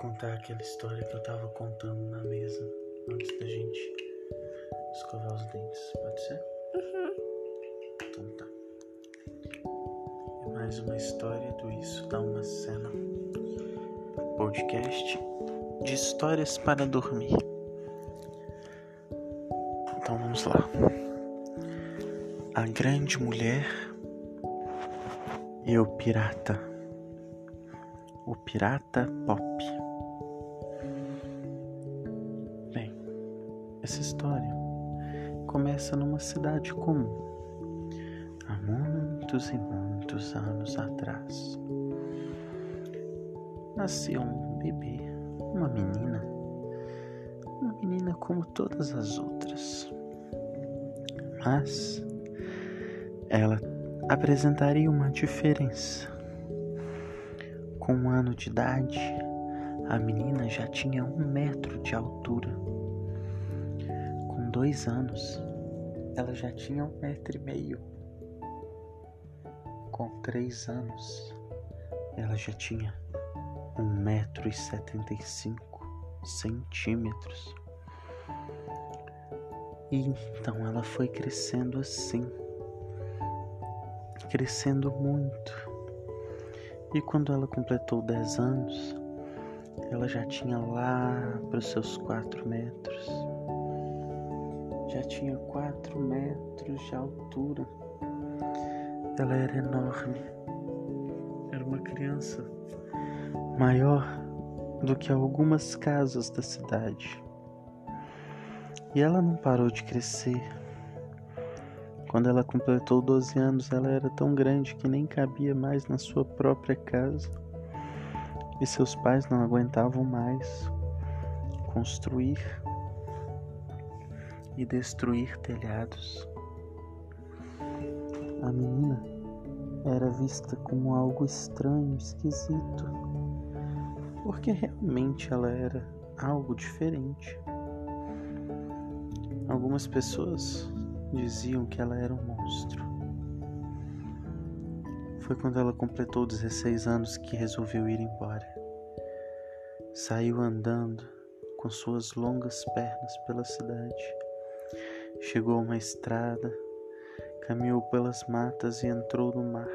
contar aquela história que eu tava contando na mesa antes da gente escovar os dentes. Pode ser? Uhum. Então tá. É mais uma história do Isso Dá Uma Cena. Podcast de histórias para dormir. Então vamos lá. A grande mulher e o pirata. O pirata pop. Essa história começa numa cidade comum, há muitos e muitos anos atrás. Nasceu um bebê, uma menina, uma menina como todas as outras. Mas ela apresentaria uma diferença. Com um ano de idade, a menina já tinha um metro de altura. Dois anos, ela já tinha um metro e meio. Com três anos, ela já tinha um metro e setenta e cinco centímetros. E então ela foi crescendo assim, crescendo muito. E quando ela completou 10 anos, ela já tinha lá para os seus 4 metros. Já tinha 4 metros de altura. Ela era enorme. Era uma criança maior do que algumas casas da cidade. E ela não parou de crescer. Quando ela completou 12 anos, ela era tão grande que nem cabia mais na sua própria casa. E seus pais não aguentavam mais construir e destruir telhados. A menina era vista como algo estranho, esquisito, porque realmente ela era algo diferente. Algumas pessoas diziam que ela era um monstro. Foi quando ela completou 16 anos que resolveu ir embora. Saiu andando com suas longas pernas pela cidade. Chegou a uma estrada, caminhou pelas matas e entrou no mar.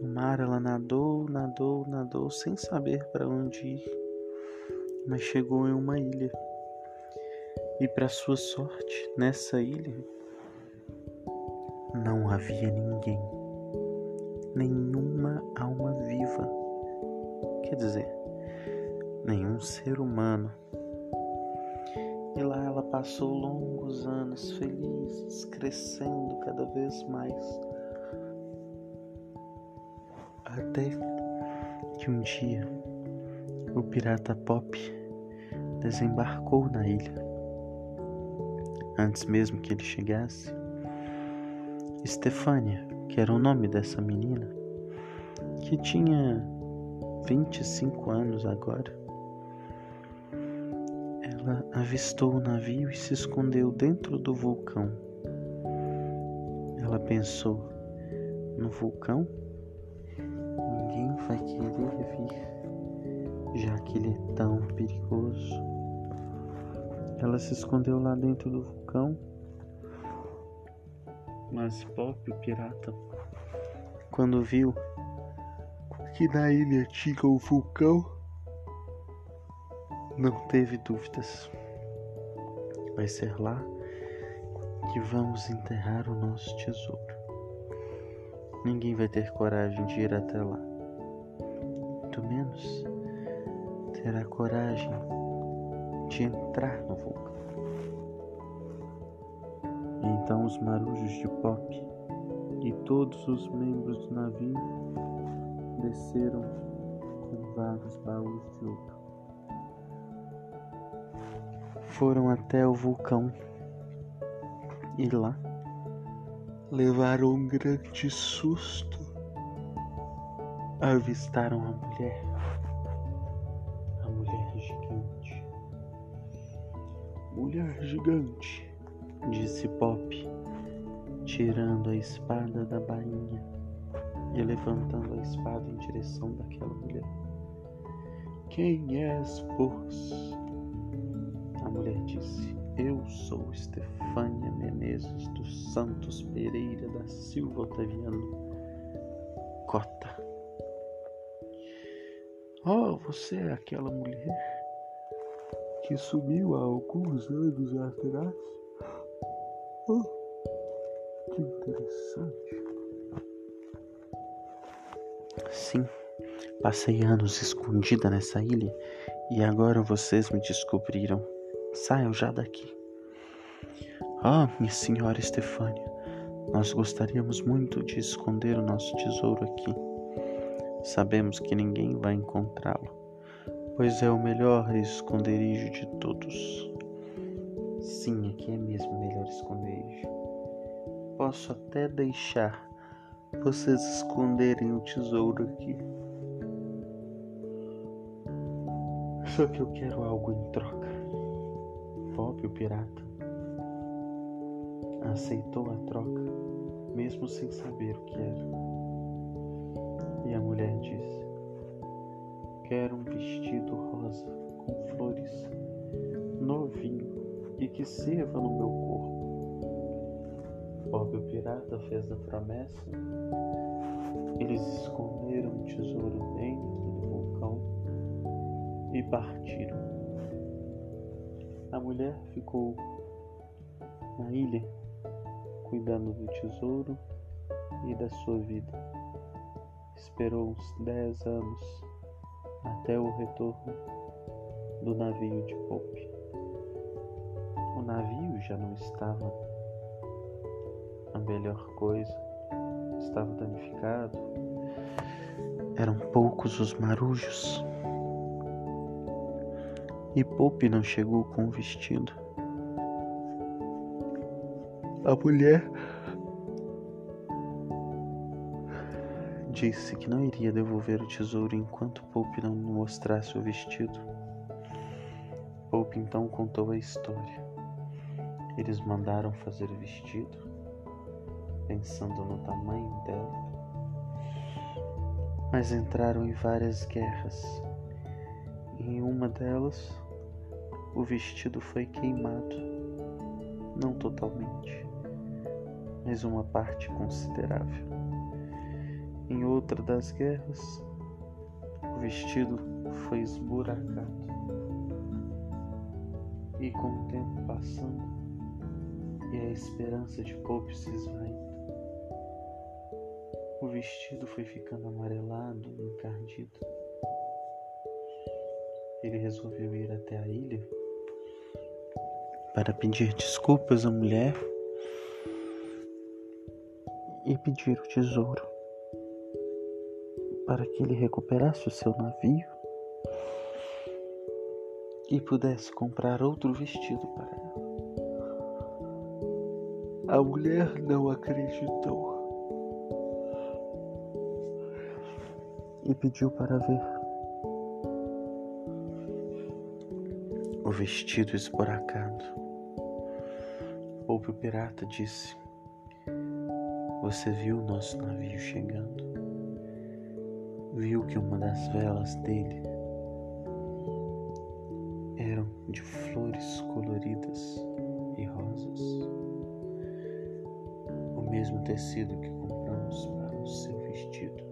No mar ela nadou, nadou, nadou sem saber para onde ir, mas chegou em uma ilha e para sua sorte, nessa ilha não havia ninguém, nenhuma alma viva, quer dizer, nenhum ser humano. E lá ela passou longos anos felizes, crescendo cada vez mais. Até que um dia o pirata Pop desembarcou na ilha antes mesmo que ele chegasse. Estefânia, que era o nome dessa menina, que tinha 25 anos agora, ela avistou o navio e se escondeu dentro do vulcão. Ela pensou: no vulcão? Ninguém vai querer vir, já que ele é tão perigoso. Ela se escondeu lá dentro do vulcão. Mas Pop, o pirata, quando viu que na ilha tinha um vulcão, não teve dúvidas. Vai ser lá que vamos enterrar o nosso tesouro. Ninguém vai ter coragem de ir até lá. Muito menos terá coragem de entrar no vulcão. Então os marujos de Pop e todos os membros do navio desceram com vários baús de ouro. Foram até o vulcão e lá levaram um grande susto. Avistaram a mulher Mulher gigante, disse Pop, tirando a espada da bainha e levantando a espada em direção daquela mulher. Quem és vós? A mulher disse: Eu sou Estefânia Menezes dos Santos Pereira da Silva Otaviano Cota. Oh, você é aquela mulher que sumiu há alguns anos atrás? Oh, que interessante. Sim, passei anos escondida nessa ilha e agora vocês me descobriram. Saiam já daqui. Ah, minha senhora Estefânia, nós gostaríamos muito de esconder o nosso tesouro aqui. Sabemos que ninguém vai encontrá-lo, pois é o melhor esconderijo de todos. Sim, aqui é mesmo o melhor esconderijo. Posso até deixar vocês esconderem o tesouro aqui. Só que eu quero algo em troca. Bob, o pirata, aceitou a troca, mesmo sem saber o que era. E a mulher disse: Quero um vestido rosa com flores, novinho e que sirva no meu corpo Bob o pirata fez a promessa. Eles esconderam o tesouro dentro do vulcão e partiram. A mulher ficou na ilha, cuidando do tesouro e da sua vida. Esperou uns dez anos até o retorno do navio de Pope. O navio já não estava a melhor coisa. Estava danificado. Eram poucos os marujos. E Pope não chegou com o vestido. A mulher disse que não iria devolver o tesouro enquanto Pope não mostrasse o vestido. Pope então contou a história. Eles mandaram fazer o vestido pensando no tamanho dela, mas entraram em várias guerras. Em uma delas, o vestido foi queimado, não totalmente, mas uma parte considerável. Em outra das guerras, o vestido foi esburacado. E com o tempo passando e a esperança de Pope se esvaindo, o vestido foi ficando amarelado encardido. Ele resolveu ir até a ilha para pedir desculpas à mulher e pedir o tesouro para que ele recuperasse o seu navio e pudesse comprar outro vestido para ela. A mulher não acreditou. e pediu para ver. O vestido esburacado. O pirata disse: Você viu o nosso navio chegando? Viu que uma das velas dele eram de flores coloridas e rosas, o mesmo tecido que compramos para o seu vestido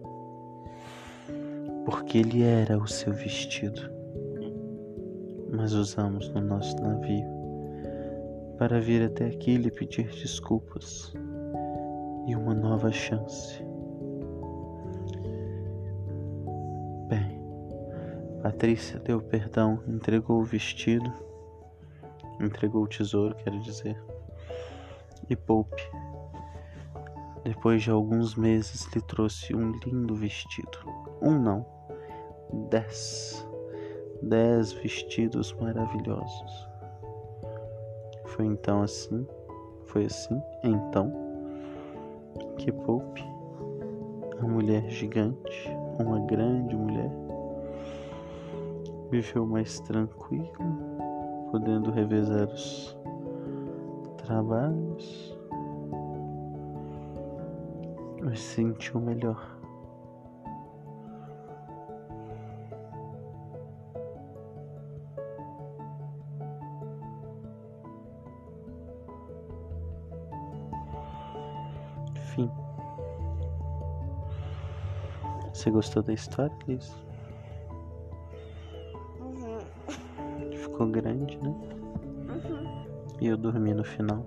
porque ele era o seu vestido. Mas usamos no nosso navio para vir até aqui lhe pedir desculpas e uma nova chance. Bem, Patrícia deu perdão, entregou o vestido, entregou o tesouro, quero dizer, e Poupe, depois de alguns meses, lhe trouxe um lindo vestido. Um não, dez, dez vestidos maravilhosos. Foi então assim, foi assim, então, que Pope, a mulher gigante, uma grande mulher, viveu mais tranquilo, podendo revezar os trabalhos, mas sentiu melhor. Enfim. Você gostou da história, Liz? Uhum. Ficou grande, né? Uhum. E eu dormi no final.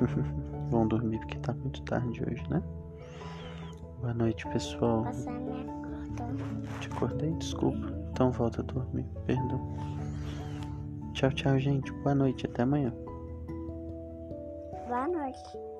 Vão dormir porque tá muito tarde hoje, né? Boa noite, pessoal. Você me acordou. Te acordei, desculpa. Então volta a dormir, perdão. Tchau, tchau, gente. Boa noite, até amanhã. Boa noite.